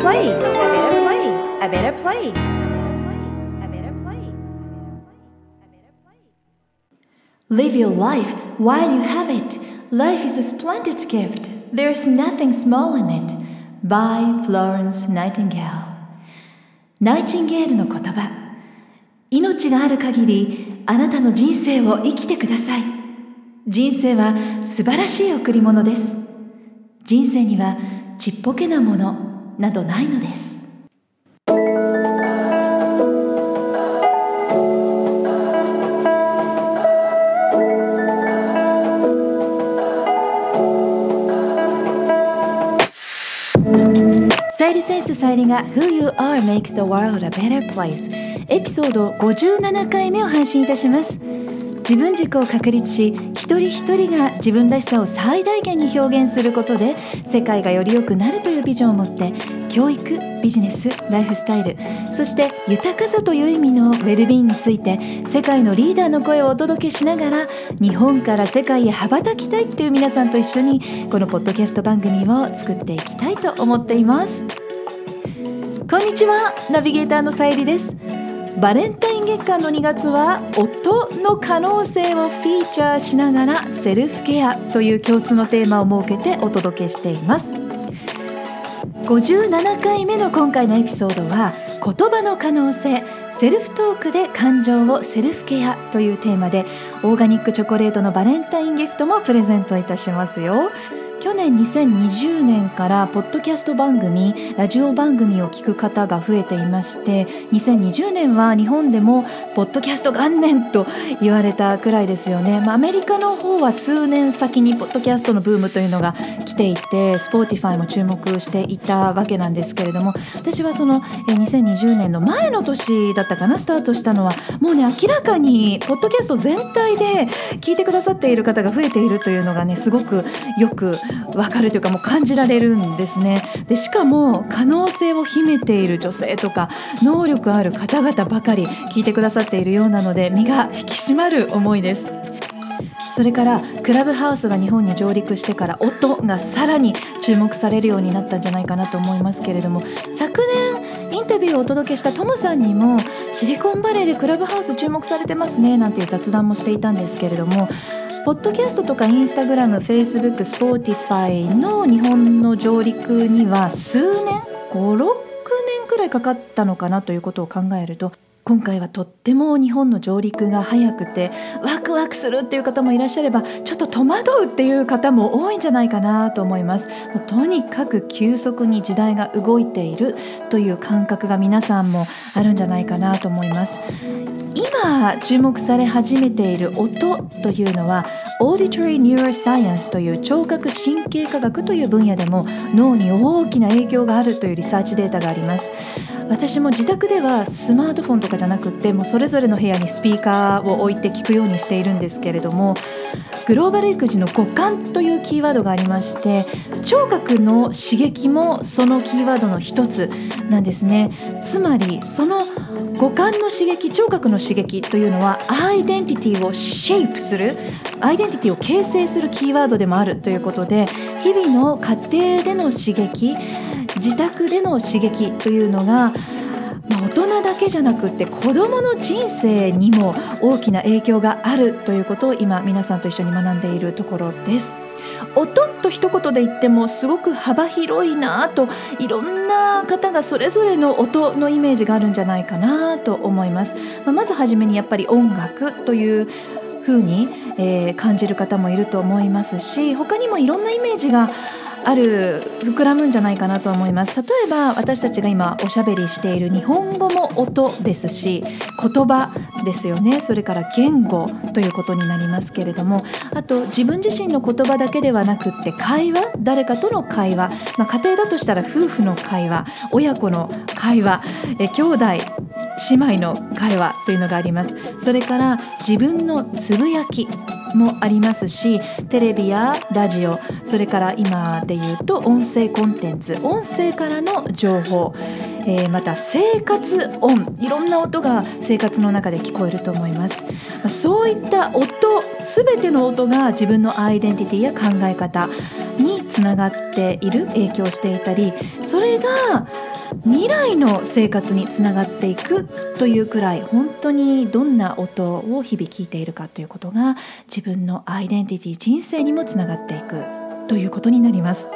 place, a better place, a better place. Live your life while you have it. Life is a splendid gift. There's nothing small in it. By Florence Nightingale. ナイチンゲールの言葉。命がある限り、あなたの人生を生きてください。人生は素晴らしい贈り物です。人生にはちっぽけなものなどないのです。さゆりセンスさゆりが Who You Are Makes the World a Better Place エピソード57回目を配信いたします自分軸を確立し一人一人が自分らしさを最大限に表現することで世界がより良くなるというビジョンを持って教育ビジネスライフスタイルそして豊かさという意味のウェルビーンについて世界のリーダーの声をお届けしながら日本から世界へ羽ばたきたいという皆さんと一緒にこのポッドキャスト番組を作っていきたいと思っています。こんにちはナビゲーターのさゆりです。バレンタイン月間の2月は音の可能性をフィーチャーしながらセルフケアという共通のテーマを設けてお届けしています。57回目の今回のエピソードは言葉の可能性セルフトークで感情をセルフケアというテーマでオーガニックチョコレートのバレンタインギフトもプレゼントいたしますよ。去年2020年からポッドキャスト番組ラジオ番組を聞く方が増えていまして2020年は日本でもポッドキャスト元年と言われたくらいですよね、まあ、アメリカの方は数年先にポッドキャストのブームというのが来ていてスポーティファイも注目していたわけなんですけれども私はその2020年の前の年だったかなスタートしたのはもうね明らかにポッドキャスト全体で聞いてくださっている方が増えているというのがねすごくよくわかるというかもう感じられるんですね。でしかも可能性を秘めている女性とか能力ある方々ばかり聞いてくださっているようなので身が引き締まる思いです。それからクラブハウスが日本に上陸してから音がさらに注目されるようになったんじゃないかなと思いますけれども昨年インタビューをお届けしたトムさんにもシリコンバレーでクラブハウス注目されてますねなんていう雑談もしていたんですけれどもポッドキャストとかインスタグラム、フェイスブック、スポーティファイの日本の上陸には数年、5、6年くらいかかったのかなということを考えると今回はとっても日本の上陸が早くてワクワクするっていう方もいらっしゃればちょっと戸惑うっていう方も多いんじゃないかなと思います。もうとにかく急速に時代が動いているという感覚が皆さんもあるんじゃないかなと思います。今注目され始めている音というのは Auditory Neuroscience という聴覚神経科学という分野でも脳に大きな影響があるというリサーチデータがあります。私も自宅ではスマートフォンとかじゃなくってもうそれぞれの部屋にスピーカーを置いて聞くようにしているんですけれどもグローバル育児の五感というキーワードがありまして聴覚の刺激もそのキーワードの一つなんですね。つまりその五感の刺激聴覚の刺激というのはアイデンティティをシェイプするアイデンティティを形成するキーワードでもあるということで日々の家庭での刺激自宅での刺激というのが、大人だけじゃなくって子どもの人生にも大きな影響があるということを今皆さんと一緒に学んでいるところです。音と一言で言ってもすごく幅広いなといろんな方がそれぞれの音のイメージがあるんじゃないかなと思います。まあ、まずはじめにやっぱり音楽という風に、えー、感じる方もいると思いますし他にもいろんなイメージがある膨らむんじゃないかなと思います。例えば私たちが今おしゃべりしている日本語も音ですし言葉ですよね。それから言語ということになりますけれどもあと自分自身の言葉だけではなくって会話？誰かとの会話、まあ、家庭だとしたら夫婦の会話？親子の会話？え兄弟？姉妹の会話？というのがあります。それから自分のつぶやき。もありますしテレビやラジオそれから今で言うと音声コンテンツ音声からの情報、えー、また生活音いろんな音が生活の中で聞こえると思います。そういった音全ての音が自分のアイデンティティや考え方につながっている影響していたりそれが未来の生活につながっていくというくらい本当にどんな音を日々聞いているかということが自分のアイデンティティ人生にもつながっていくということになります。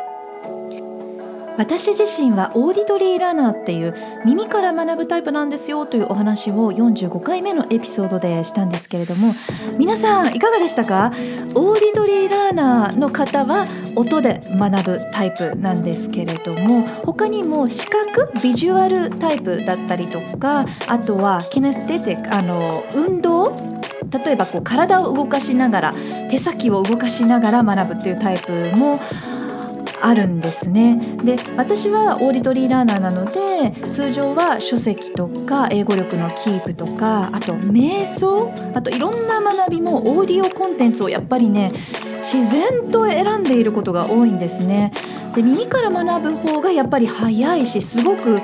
私自身はオーディトリーラーナーっていう耳から学ぶタイプなんですよというお話を45回目のエピソードでしたんですけれども皆さんいかがでしたか？オーディトリーラーナーの方は音で学ぶタイプなんですけれども他にも視覚ビジュアルタイプだったりとかあとはキネステティックあの運動？例えばこう体を動かしながら手先を動かしながら学ぶっていうタイプもあるんですね。で私はオーディトリーラーナーなので通常は書籍とか英語力のキープとかあと瞑想あといろんな学びもオーディオコンテンツをやっぱりね自然と選んでいることが多いんですね。で耳から学ぶ方がやっぱり早いしすごく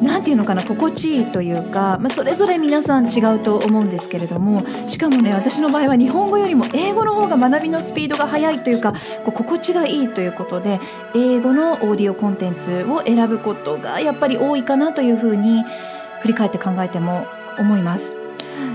何て言うのかな心地いいというか、まあ、それぞれ皆さん違うと思うんですけれどもしかもね私の場合は日本語よりも英語の方が学びのスピードが速いというかこう心地がいいということで英語のオーディオコンテンツを選ぶことがやっぱり多いかなというふうに振り返って考えても思います。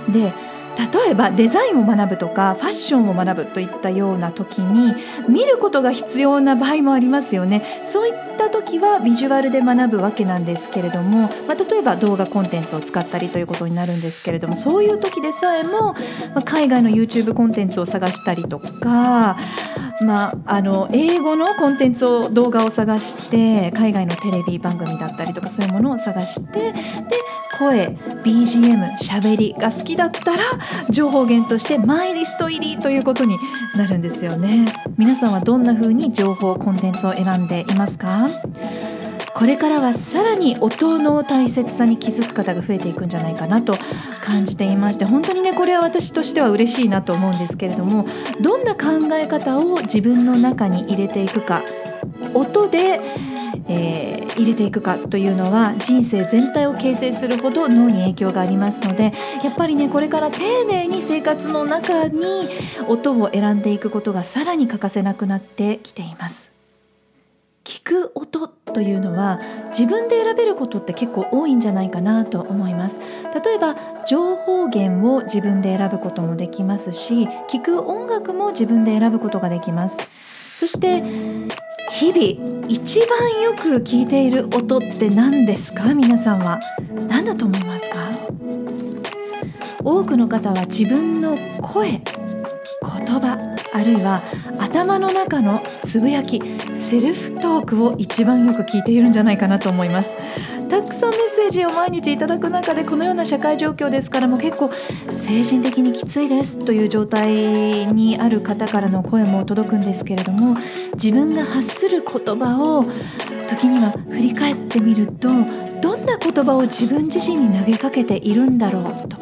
で例えばデザインを学ぶとかファッションを学ぶといったような時に見ることが必要な場合もありますよね。そういった時はビジュアルで学ぶわけなんですけれども、まあ、例えば動画コンテンツを使ったりということになるんですけれどもそういう時でさえも、まあ、海外の YouTube コンテンツを探したりとか、まあ、あの英語のコンテンツを動画を探して海外のテレビ番組だったりとかそういうものを探してで声 BGM しゃべりが好きだったら情報源としてマイリスト入りということになるんですよね。皆さんはどんな風に情報コンテンツを選んでいますか？これからはさらに音の大切さに気づく方が増えていくんじゃないかなと感じていまして本当にねこれは私としては嬉しいなと思うんですけれどもどんな考え方を自分の中に入れていくか。音でえー、入れていくかというのは人生全体を形成するほど脳に影響がありますのでやっぱりねこれから丁寧に生活の中に音を選んでいくことがさらに欠かせなくなってきています。聞く音というのは自分で選べることって結構多いんじゃないかなと思います例えば情報源を自分で選ぶこともできますし聞く音楽も自分で選ぶことができますそして日々一番よく聞いている音って何ですか？皆さんは。何だと思いますか？多くの方は自分の声言葉あるいは頭の中のつぶやきセルフトークを一番よく聞いているんじゃないかなと思いますたくさんメッセージを毎日いただく中でこのような社会状況ですからも結構精神的にきついですという状態にある方からの声も届くんですけれども自分が発する言葉を時には振り返ってみるとどんな言葉を自分自身に投げかけているんだろうと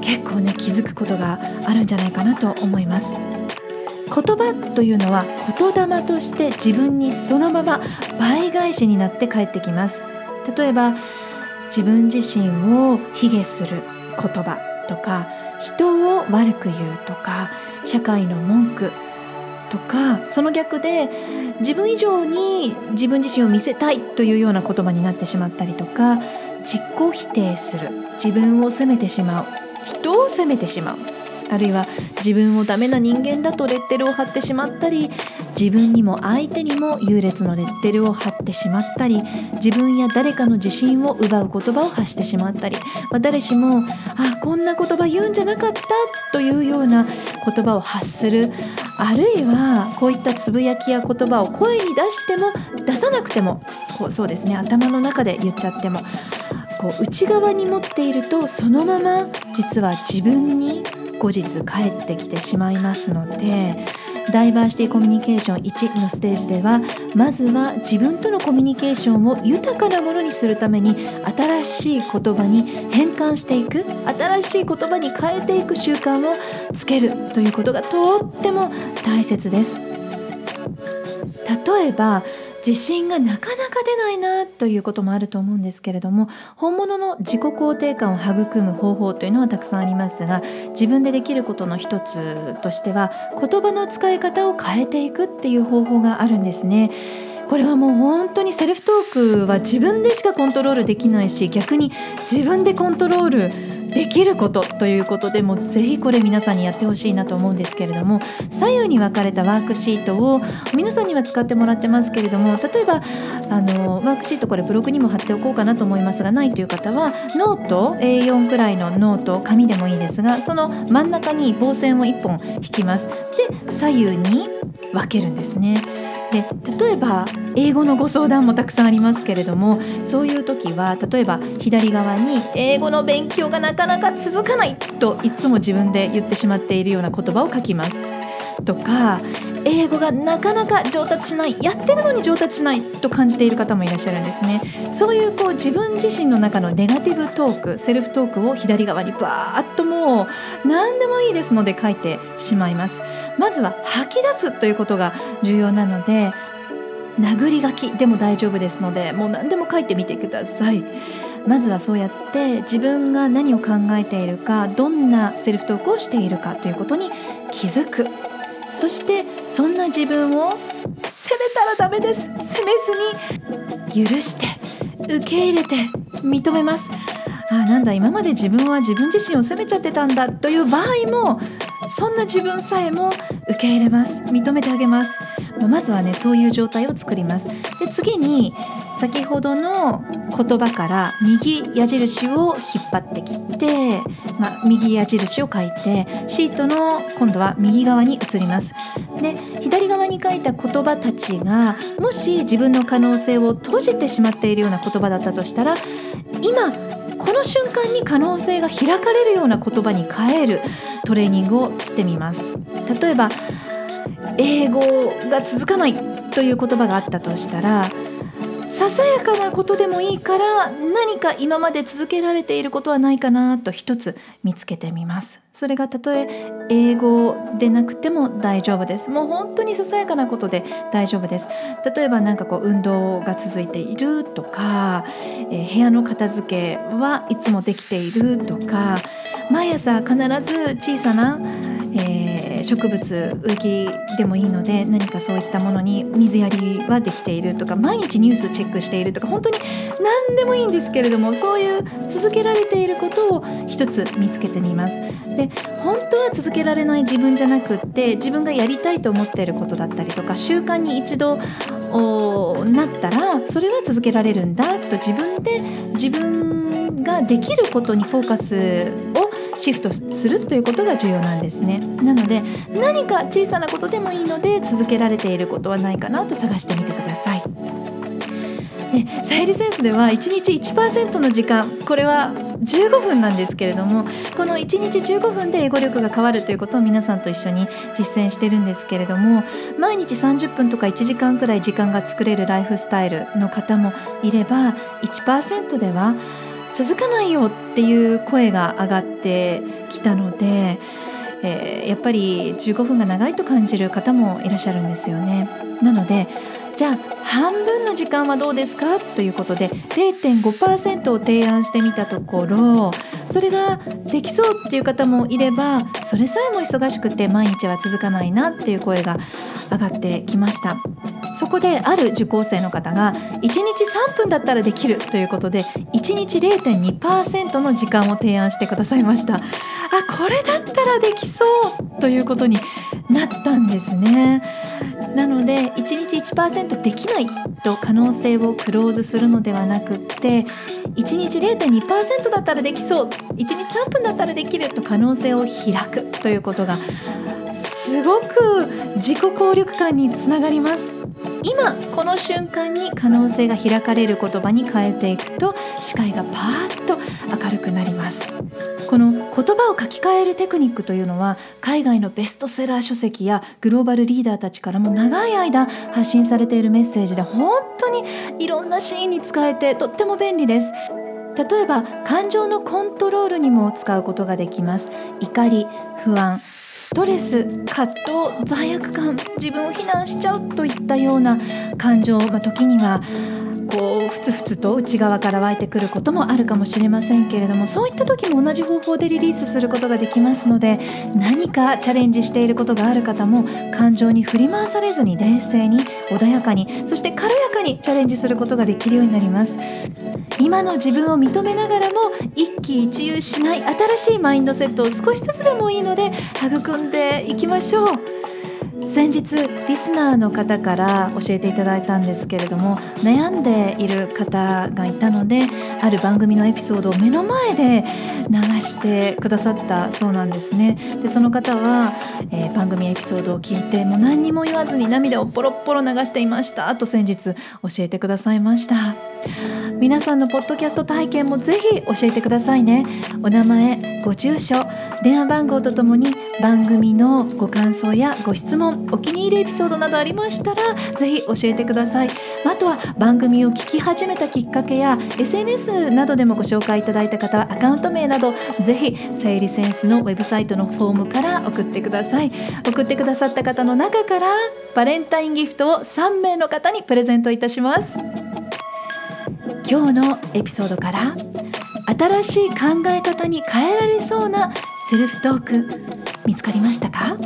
結構ね気づくことがあるんじゃないかなと思います。言葉というのは言霊として自分にそのまま倍返しになって帰ってきます。例えば自分自身を卑下する言葉とか人を悪く言うとか社会の文句とかその逆で自分以上に自分自身を見せたいというような言葉になってしまったりとか自己否定する自分を責めてしまう人を責めてしまう。あるいは自分をダメな人間だとレッテルを貼ってしまったり自分にも相手にも優劣のレッテルを貼ってしまったり自分や誰かの自信を奪う言葉を発してしまったり、まあ、誰しもあこんな言葉言うんじゃなかったというような言葉を発するあるいはこういったつぶやきや言葉を声に出しても出さなくてもこうそうですね頭の中で言っちゃってもこう内側に持っているとそのまま実は自分に後日帰ってきてしまいますのでダイバーシティコミュニケーション1のステージではまずは自分とのコミュニケーションを豊かなものにするために新しい言葉に変換していく新しい言葉に変えていく習慣をつけるということがとっても大切です。例えば自信がなかなか出ないなということもあると思うんですけれども本物の自己肯定感を育む方法というのはたくさんありますが自分でできることの一つとしては言葉の使い方を変えていくっていう方法があるんですね。これはもう本当にセルフトークは自分でしかコントロールできないし逆に自分でコントロールできることということでもぜひこれ皆さんにやってほしいなと思うんですけれども左右に分かれたワークシートを皆さんには使ってもらってますけれども例えばあのワークシートこれブログにも貼っておこうかなと思いますがないという方はノート A4 くらいのノート紙でもいいですがその真ん中に棒線を1本引きますで左右に分けるんですね。で例えば英語のご相談もたくさんありますけれどもそういう時は例えば左側に英語の勉強がなかなか続かないといつも自分で言ってしまっているような言葉を書きます。とか英語がなかなか上達しないやってるのに上達しないと感じている方もいらっしゃるんですね。そういうこう自分自身の中のネガティブトークセルフトークを左側にバーッともう何でもいいですので書いてしまいます。まずは吐き出すということが重要なので殴り書きでも大丈夫ですのでもう何でも書いてみてください。まずはそうやって自分が何を考えているかどんなセルフトークをしているかということに気づく。そしてそんな自分を責めたらダメです。責めずに許して受け入れて認めます。あなんだ今まで自分は自分自身を責めちゃってたんだという場合もそんな自分さえも受け入れます。認めてあげます。まずはねそういう状態を作ります。で次に先ほどの言葉から右矢印を引っ張ってきて、まあ、右矢印を書いてシートの今度は右側に移ります。で左側に書いた言葉たちがもし自分の可能性を閉じてしまっているような言葉だったとしたら今この瞬間に可能性が開かれるような言葉に変えるトレーニングをしてみます。例えば英語が続かないという言葉があったとしたらささやかなことでもいいから何か今まで続けられていることはないかなと一つ見つけてみます。それがたとえ英語でなくても大丈夫です。もう本当にささやかなことで大丈夫です。例えば何かこう運動が続いているとか、えー、部屋の片付けはいつもできているとか毎朝必ず小さな、植物植木でもいいので何かそういったものに水やりはできているとか毎日ニュースチェックしているとか本当に何でもいいんですけれどもそういう続けられていることを一つ見つけてみます。で本当は続けられない自分じゃなくって自分がやりたいと思っていることだったりとか習慣に一度なったらそれは続けられるんだと自分で自分ができることにフォーカスをシフトするということが重要なんですね。なので何か小さなことでもいいので続けられていることはないかなと探してみてください。でサイリセンスでは1日1%の時間。これは15分なんですけれどもこの1日15分で英語力が変わるということを皆さんと一緒に実践してるんですけれども毎日30分とか1時間くらい時間が作れるライフスタイルの方もいれば1%では続かないよっていう声が上がってきたので、えー、やっぱり15分が長いと感じる方もいらっしゃるんですよね。なのでじゃあ半分の時間はどうですか？ということで0.5%を提案してみたところそれができそうっていう方もいればそれさえも忙しくて毎日は続かないなっていう声が上がってきましたそこである受講生の方が1日3分だったらできるということで1日0.2%の時間を提案してくださいました。あこれだったらできそうということになったんですね。なので1日1%できないと可能性をクローズするのではなくって1日0.2%だったらできそう1日3分だったらできると可能性を開くということがすごく自己効力感につながります。今この瞬間に可能性が開かれる言葉に変えていくと視界がパーッと明るくなります。この言葉を書き換えるテクニックというのは海外のベストセラー書籍やグローバルリーダーたちからも長い間発信されているメッセージで本当にいろんなシーンに使えてとっても便利です。例えば感情のコントロールにも使うことができます。怒り不安ストレス葛藤罪悪感自分を非難しちゃうといったような感情、まあ、時にはこうふつふつと内側から湧いてくることもあるかもしれませんけれどもそういった時も同じ方法でリリースすることができますので何かチャレンジしていることがある方も感情に振り回されずに冷静に穏やかにそして軽やかにチャレンジすることができるようになります。今の自分を認めながらも一喜一憂しない新しいマインドセットを少しずつでもいいので育んでいきましょう。先日リスナーの方から教えていただいたんですけれども悩んでいる方がいたのである番組のエピソードを目の前で流してくださったそうなんですね。でその方は、えー、番組エピソードを聞いてもう何にも言わずに涙をポロポロ流していました。と先日教えてくださいました。皆さんのポッドキャスト体験もぜひ教えてくださいね。お名前ご住所電話番号とともに番組のご感想やご質問お気に入りエピソードなどありましたらぜひ教えてください。あとは番組を聞き始めたきっかけや SNS などでもご紹介いただいた方はアカウント名などぜひさゆりセンスのウェブサイトのフォームから送ってください。送ってくださった方の中からバレンタインギフトを3名の方にプレゼントいたします。今日のエピソードから新しい考え方に変えられそうなセルフトーク見つかりましたか？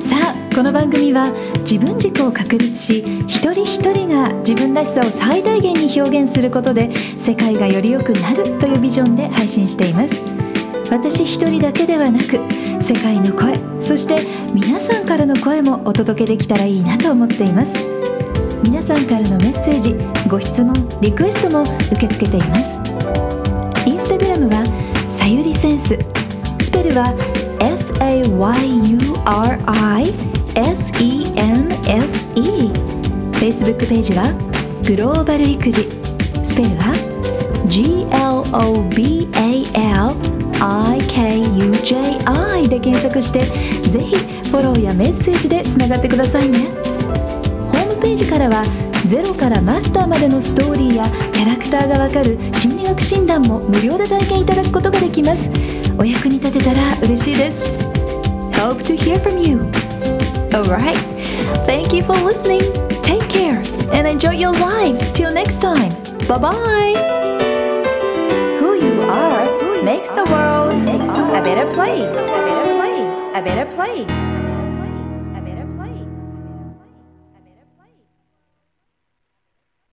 さあこの番組は自分軸を確立し一人一人が自分らしさを最大限に表現することで世界がより良くなるというビジョンで配信しています。私一人だけではなく世界の声そして皆さんからの声もお届けできたらいいなと思っています。皆さんからのメッセージご質問リクエストも受け付けています。インスタグラムはさゆりセンス。スペルは SAYURISENSE Facebook ページはグローバル育児。スペルは GLOBAL IKUJI で検索してぜひフォローやメッセージでつながってくださいね。ホームページからはゼロからマスターまでのストーリーやキャラクターがわかる心理学診断も無料で体験いただくことができます。お役に立てたら嬉しいです。Hope to hear from you. Alright. Thank you for listening. Take care and enjoy your life. Till next time. Bye bye the world a better place. A better place. A better place.